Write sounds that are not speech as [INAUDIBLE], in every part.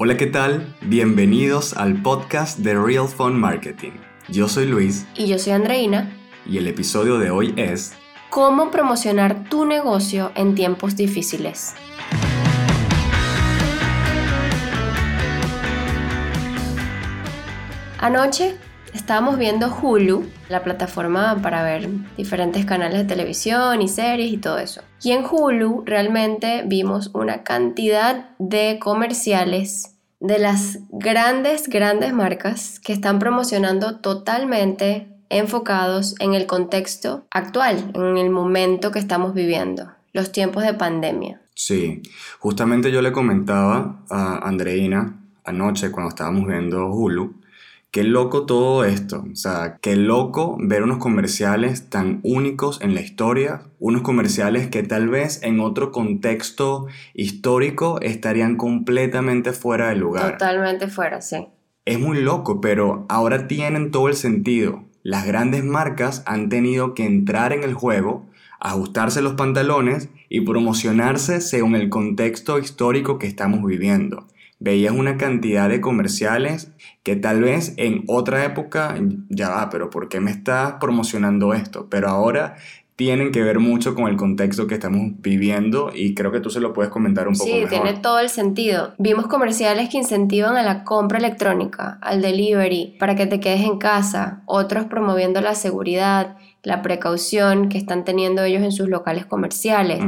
Hola, ¿qué tal? Bienvenidos al podcast de Real Fun Marketing. Yo soy Luis. Y yo soy Andreina. Y el episodio de hoy es... ¿Cómo promocionar tu negocio en tiempos difíciles? Anoche estábamos viendo Hulu, la plataforma para ver diferentes canales de televisión y series y todo eso. Y en Hulu realmente vimos una cantidad de comerciales de las grandes, grandes marcas que están promocionando totalmente enfocados en el contexto actual, en el momento que estamos viviendo, los tiempos de pandemia. Sí, justamente yo le comentaba a Andreina anoche cuando estábamos viendo Hulu Qué loco todo esto, o sea, qué loco ver unos comerciales tan únicos en la historia, unos comerciales que tal vez en otro contexto histórico estarían completamente fuera de lugar. Totalmente fuera, sí. Es muy loco, pero ahora tienen todo el sentido. Las grandes marcas han tenido que entrar en el juego, ajustarse los pantalones y promocionarse según el contexto histórico que estamos viviendo veías una cantidad de comerciales que tal vez en otra época ya va, pero ¿por qué me estás promocionando esto? Pero ahora tienen que ver mucho con el contexto que estamos viviendo y creo que tú se lo puedes comentar un poco sí, tiene todo el sentido. Vimos comerciales que incentivan a la compra electrónica, al delivery, para que te quedes en casa, otros promoviendo la seguridad, la precaución que están teniendo ellos en sus locales comerciales.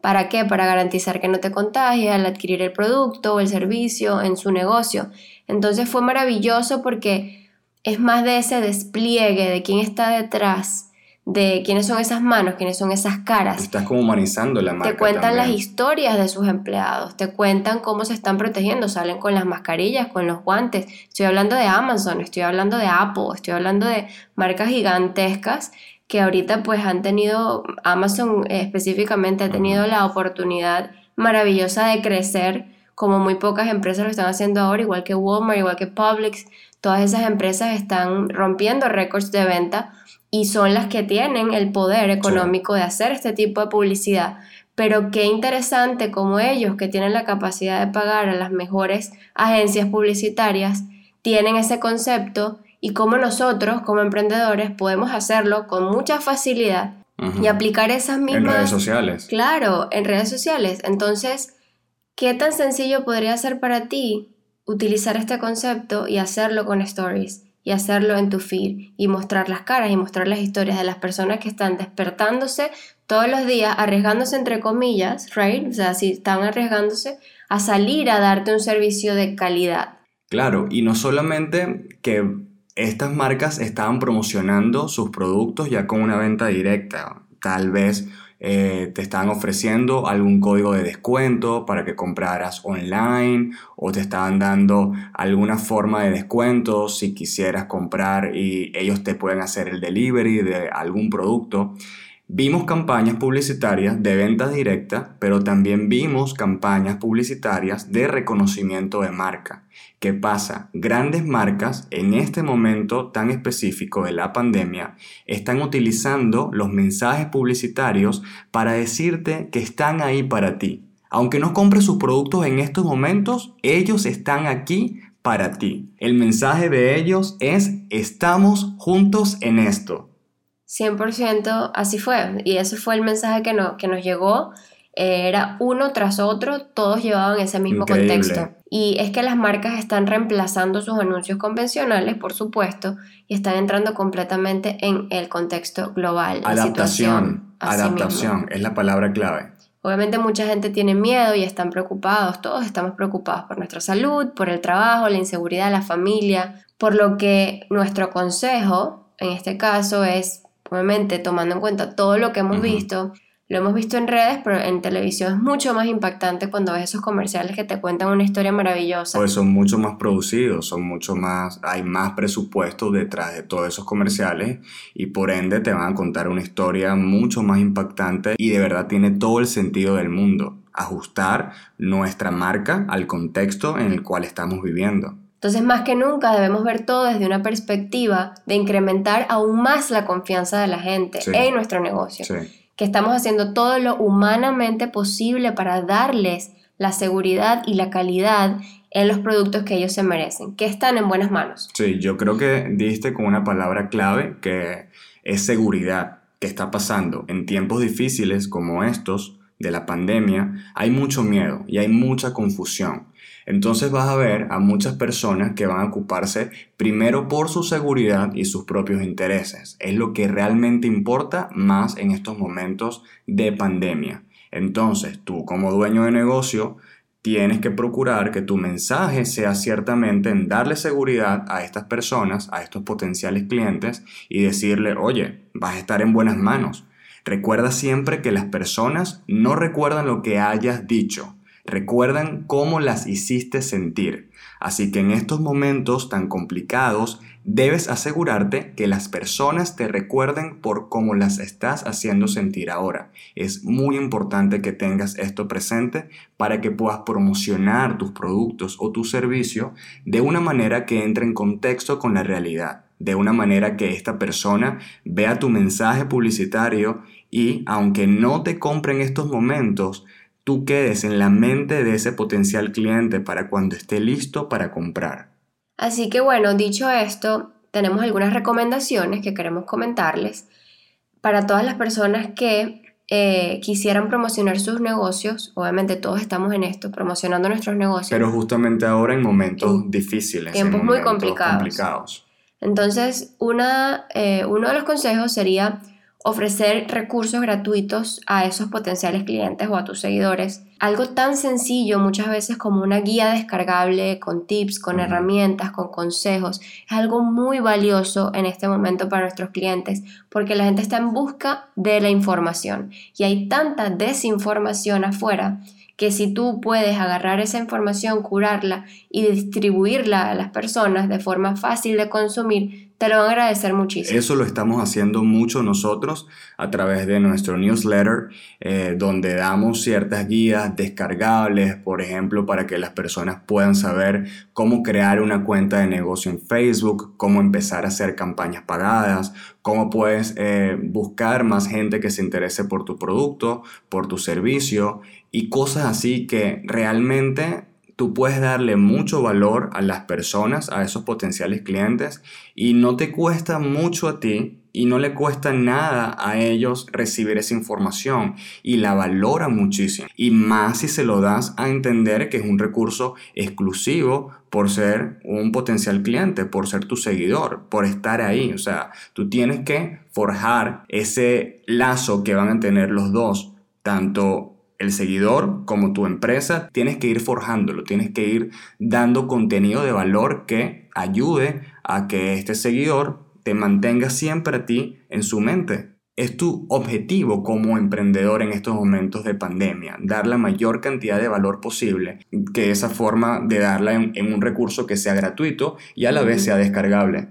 ¿Para qué? Para garantizar que no te contagies al adquirir el producto o el servicio en su negocio. Entonces fue maravilloso porque es más de ese despliegue de quién está detrás, de quiénes son esas manos, quiénes son esas caras. Estás como humanizando la marca. Te cuentan las historias de sus empleados, te cuentan cómo se están protegiendo, salen con las mascarillas, con los guantes. Estoy hablando de Amazon, estoy hablando de Apple, estoy hablando de marcas gigantescas que ahorita pues han tenido, Amazon específicamente ha tenido la oportunidad maravillosa de crecer como muy pocas empresas lo están haciendo ahora, igual que Walmart, igual que Publix, todas esas empresas están rompiendo récords de venta y son las que tienen el poder económico de hacer este tipo de publicidad. Pero qué interesante como ellos que tienen la capacidad de pagar a las mejores agencias publicitarias tienen ese concepto y cómo nosotros como emprendedores podemos hacerlo con mucha facilidad y aplicar esas mismas... En redes sociales. Claro, en redes sociales. Entonces, ¿qué tan sencillo podría ser para ti utilizar este concepto y hacerlo con stories? y hacerlo en tu feed y mostrar las caras y mostrar las historias de las personas que están despertándose todos los días, arriesgándose entre comillas, right? O sea, si están arriesgándose a salir a darte un servicio de calidad. Claro, y no solamente que estas marcas estaban promocionando sus productos ya con una venta directa. Tal vez eh, te estaban ofreciendo algún código de descuento para que compraras online o te estaban dando alguna forma de descuento si quisieras comprar y ellos te pueden hacer el delivery de algún producto. Vimos campañas publicitarias de ventas directas, pero también vimos campañas publicitarias de reconocimiento de marca. ¿Qué pasa? Grandes marcas en este momento tan específico de la pandemia están utilizando los mensajes publicitarios para decirte que están ahí para ti. Aunque no compres sus productos en estos momentos, ellos están aquí para ti. El mensaje de ellos es estamos juntos en esto. 100% así fue. Y ese fue el mensaje que, no, que nos llegó. Eh, era uno tras otro, todos llevaban ese mismo contexto. Y es que las marcas están reemplazando sus anuncios convencionales, por supuesto, y están entrando completamente en el contexto global. Adaptación. adaptación es la palabra clave. Obviamente mucha gente tiene miedo y están preocupados, todos estamos preocupados por nuestra salud, por el trabajo, la inseguridad, la familia, por lo que nuestro consejo en este caso es obviamente tomando en cuenta todo lo que hemos visto, lo hemos visto en redes, pero en televisión es mucho más impactante cuando ves esos comerciales que te cuentan una historia maravillosa. Pues son mucho más producidos, son mucho más, hay más presupuesto detrás de todos esos comerciales y por ende te van a contar una historia mucho más impactante y de verdad tiene todo el sentido del mundo ajustar nuestra marca al contexto en el cual estamos viviendo. Entonces, más que nunca debemos ver todo desde una perspectiva de incrementar aún más la confianza de la gente en nuestro negocio. Que estamos haciendo todo lo humanamente posible para darles la seguridad y la calidad en los productos que ellos se merecen, que están en buenas manos. Sí, yo creo que diste con una palabra clave que es seguridad. ¿Qué está pasando? En tiempos difíciles como estos de la pandemia, hay mucho miedo y hay mucha confusión. Entonces vas a ver a muchas personas que van a ocuparse primero por su seguridad y sus propios intereses. Es lo que realmente importa más en estos momentos de pandemia. Entonces tú como dueño de negocio tienes que procurar que tu mensaje sea ciertamente en darle seguridad a estas personas, a estos potenciales clientes y decirle, oye, vas a estar en buenas manos. Recuerda siempre que las personas no recuerdan lo que hayas dicho, recuerdan cómo las hiciste sentir. Así que en estos momentos tan complicados, debes asegurarte que las personas te recuerden por cómo las estás haciendo sentir ahora. Es muy importante que tengas esto presente para que puedas promocionar tus productos o tu servicio de una manera que entre en contexto con la realidad de una manera que esta persona vea tu mensaje publicitario y aunque no te compre en estos momentos, tú quedes en la mente de ese potencial cliente para cuando esté listo para comprar. Así que bueno, dicho esto, tenemos algunas recomendaciones que queremos comentarles para todas las personas que eh, quisieran promocionar sus negocios. Obviamente todos estamos en esto, promocionando nuestros negocios. Pero justamente ahora en momentos difíciles. Tiempos muy complicados. Entonces, una, eh, uno de los consejos sería ofrecer recursos gratuitos a esos potenciales clientes o a tus seguidores. Algo tan sencillo muchas veces como una guía descargable con tips, con herramientas, con consejos, es algo muy valioso en este momento para nuestros clientes porque la gente está en busca de la información y hay tanta desinformación afuera que si tú puedes agarrar esa información, curarla y distribuirla a las personas de forma fácil de consumir, te lo van a agradecer muchísimo. Eso lo estamos haciendo mucho nosotros a través de nuestro newsletter, eh, donde damos ciertas guías descargables, por ejemplo, para que las personas puedan saber cómo crear una cuenta de negocio en Facebook, cómo empezar a hacer campañas pagadas, cómo puedes eh, buscar más gente que se interese por tu producto, por tu servicio y cosas así que realmente tú puedes darle mucho valor a las personas, a esos potenciales clientes y no te cuesta mucho a ti y no le cuesta nada a ellos recibir esa información y la valoran muchísimo. Y más si se lo das a entender que es un recurso exclusivo por ser un potencial cliente, por ser tu seguidor, por estar ahí. O sea, tú tienes que forjar ese lazo que van a tener los dos, tanto el seguidor como tu empresa, tienes que ir forjándolo, tienes que ir dando contenido de valor que ayude a que este seguidor te mantenga siempre a ti en su mente. Es tu objetivo como emprendedor en estos momentos de pandemia, dar la mayor cantidad de valor posible, que esa forma de darla en, un recurso que sea gratuito y a la vez sea descargable.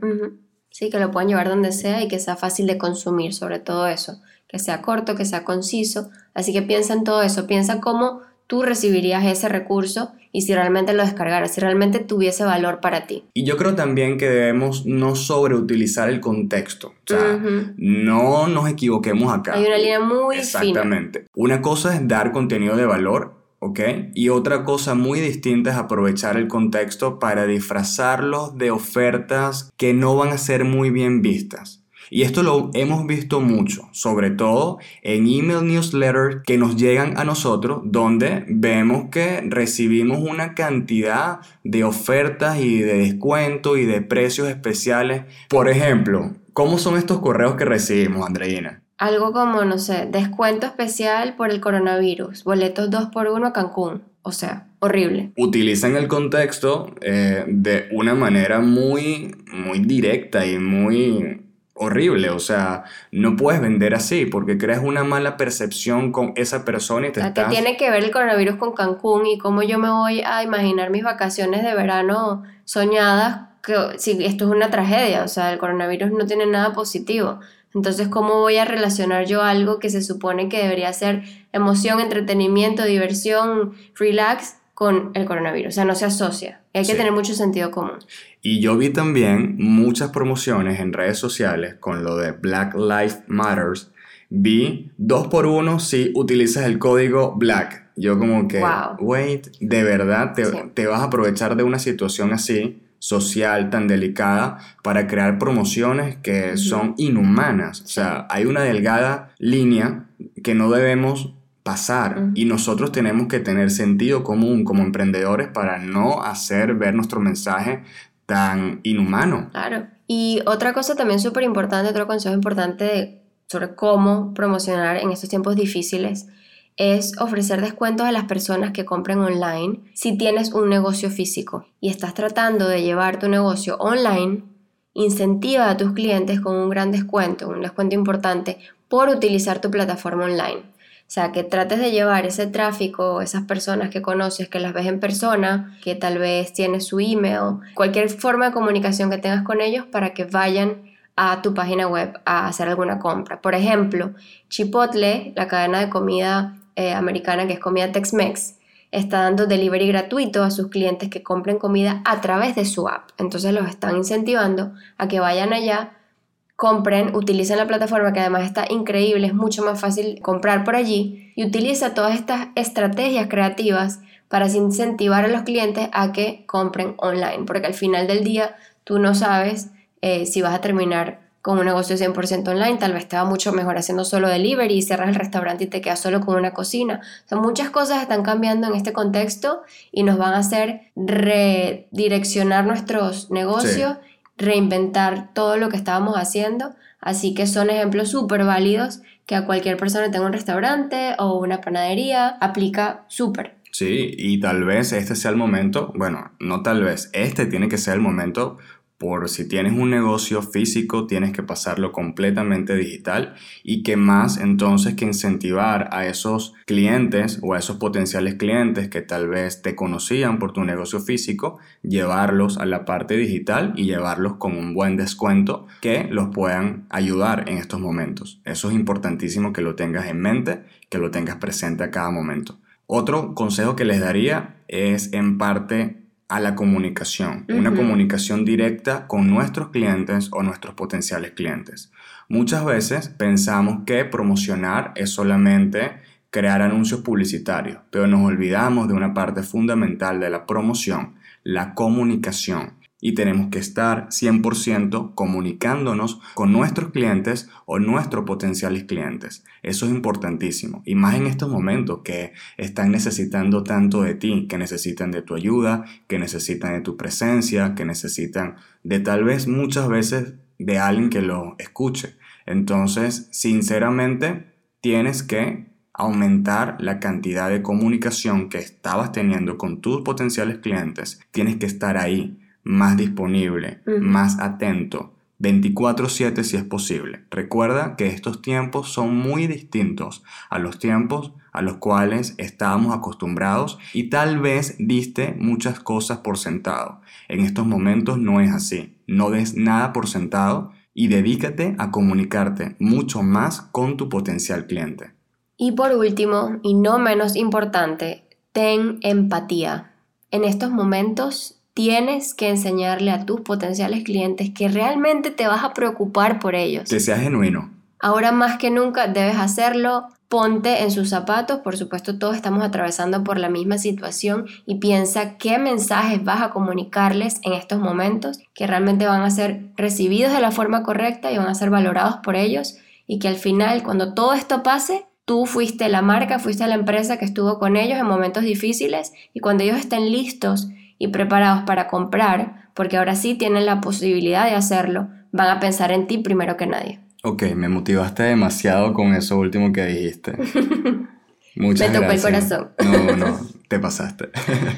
Sí, que lo puedan llevar donde sea y que sea fácil de consumir, sobre todo eso que sea corto, que sea conciso. Así que piensa en todo eso, piensa cómo tú recibirías ese recurso y si realmente lo descargaras, si realmente tuviese valor para ti. Y yo creo también que debemos no sobreutilizar el contexto. O sea, no nos equivoquemos acá. Hay una línea muy Exactamente. Una cosa es dar contenido de valor, ¿ok? Y otra cosa muy distinta es aprovechar el contexto para disfrazarlos de ofertas que no van a ser muy bien vistas. Y esto lo hemos visto mucho, sobre todo en email newsletters que nos llegan a nosotros, donde vemos que recibimos una cantidad de ofertas y de descuentos y de precios especiales. Por ejemplo, ¿cómo son estos correos que recibimos, Andreina? Algo como, no sé, descuento especial por el coronavirus, boletos 2x1 a Cancún. O sea, horrible. Utilizan el contexto eh, de una manera muy, muy directa y muy horrible, o sea, no puedes vender así porque creas una mala percepción con esa persona y te ¿Qué tiene que ver el coronavirus con Cancún y cómo yo me voy a imaginar mis vacaciones de verano soñadas que si esto es una tragedia, o sea, el coronavirus no tiene nada positivo. Entonces, ¿cómo voy a relacionar yo algo que se supone que debería ser emoción, entretenimiento, diversión, relax con el coronavirus? O sea, no se asocia. Hay que tener mucho sentido común. Y yo vi también muchas promociones en redes sociales con lo de Black Lives Matters. Vi dos por uno si utilizas el código BLACK Yo como que, Wow. wait, de verdad te, Sí. te vas a aprovechar de una situación así, social, tan delicada, para crear promociones que son inhumanas. O sea, hay una delgada línea que no debemos pasar y nosotros tenemos que tener sentido común como emprendedores para no hacer ver nuestro mensaje tan inhumano. Claro. Y otra cosa también súper importante, otro consejo importante sobre cómo promocionar en estos tiempos difíciles es ofrecer descuentos a las personas que compren online si tienes un negocio físico y estás tratando de llevar tu negocio online, incentiva a tus clientes con un gran descuento, un descuento importante por utilizar tu plataforma online. O sea, que trates de llevar ese tráfico, esas personas que conoces, que las ves en persona, que tal vez tienes su email, cualquier forma de comunicación que tengas con ellos para que vayan a tu página web a hacer alguna compra. Por ejemplo, Chipotle, la cadena de comida eh, americana que es comida Tex-Mex, está dando delivery gratuito a sus clientes que compren comida a través de su app. Entonces los están incentivando a que vayan allá, compren, utilicen la plataforma que además está increíble, es mucho más fácil comprar por allí y utiliza todas estas estrategias creativas para incentivar a los clientes a que compren online, porque al final del día tú no sabes eh, si vas a terminar con un negocio 100% online, tal vez va mucho mejor haciendo solo delivery y cierras el restaurante y te quedas solo con una cocina. O sea, muchas cosas están cambiando en este contexto y nos van a hacer redireccionar nuestros negocios, reinventar todo lo que estábamos haciendo. Así que son ejemplos súper válidos que a cualquier persona que tenga un restaurante o una panadería aplica súper. Sí, y tal vez este sea el momento, bueno, no tal vez, este tiene que ser el momento por si tienes un negocio físico, tienes que pasarlo completamente digital y que más entonces que incentivar a esos clientes o a esos potenciales clientes que tal vez te conocían por tu negocio físico, llevarlos a la parte digital y llevarlos con un buen descuento que los puedan ayudar en estos momentos. Eso es importantísimo que lo tengas en mente, que lo tengas presente a cada momento. Otro consejo que les daría es en parte a la comunicación, una comunicación directa con nuestros clientes o nuestros potenciales clientes. Muchas veces pensamos que promocionar es solamente crear anuncios publicitarios, pero nos olvidamos de una parte fundamental de la promoción, la comunicación. Y tenemos que estar 100% comunicándonos con nuestros clientes o nuestros potenciales clientes. Eso es importantísimo. Y más en estos momentos que están necesitando tanto de ti, que necesitan de tu ayuda, que necesitan de tu presencia, que necesitan de tal vez muchas veces de alguien que lo escuche. Entonces, sinceramente, tienes que aumentar la cantidad de comunicación que estabas teniendo con tus potenciales clientes. Tienes que estar ahí, más disponible, más atento, 24/7 si es posible. Recuerda que estos tiempos son muy distintos a los tiempos a los cuales estábamos acostumbrados y tal vez diste muchas cosas por sentado. En estos momentos no es así. No des nada por sentado y dedícate a comunicarte mucho más con tu potencial cliente. Y por último, y no menos importante, ten empatía. En estos momentos tienes que enseñarle a tus potenciales clientes que realmente te vas a preocupar por ellos. Que sea genuino. Ahora más que nunca debes hacerlo. Ponte en sus zapatos, por supuesto todos estamos atravesando por la misma situación y piensa qué mensajes vas a comunicarles en estos momentos que realmente van a ser recibidos de la forma correcta y van a ser valorados por ellos y que al final cuando todo esto pase, tú fuiste la marca, fuiste la empresa que estuvo con ellos en momentos difíciles y cuando ellos estén listos y preparados para comprar, porque ahora sí tienen la posibilidad de hacerlo, van a pensar en ti primero que nadie. Ok, me motivaste demasiado con eso último que dijiste. [LAUGHS] Muchas Me tocó el gracias. corazón. No, no, te pasaste.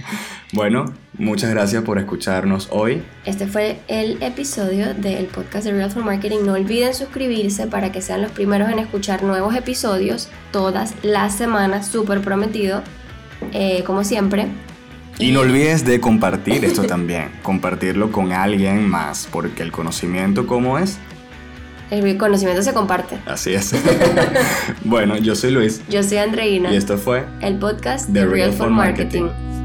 [LAUGHS] bueno, muchas gracias por escucharnos hoy. Este fue el episodio del podcast de Real for Marketing. No olviden suscribirse para que sean los primeros en escuchar nuevos episodios todas las semanas, súper prometido, eh, como siempre. Y no olvides de compartir esto también, compartirlo con alguien más, porque el conocimiento, ¿cómo es? El conocimiento se comparte. Así es. [LAUGHS] bueno, yo soy Luis Yo soy Andreina, y esto fue el podcast The de Real Real for for Marketing. Marketing.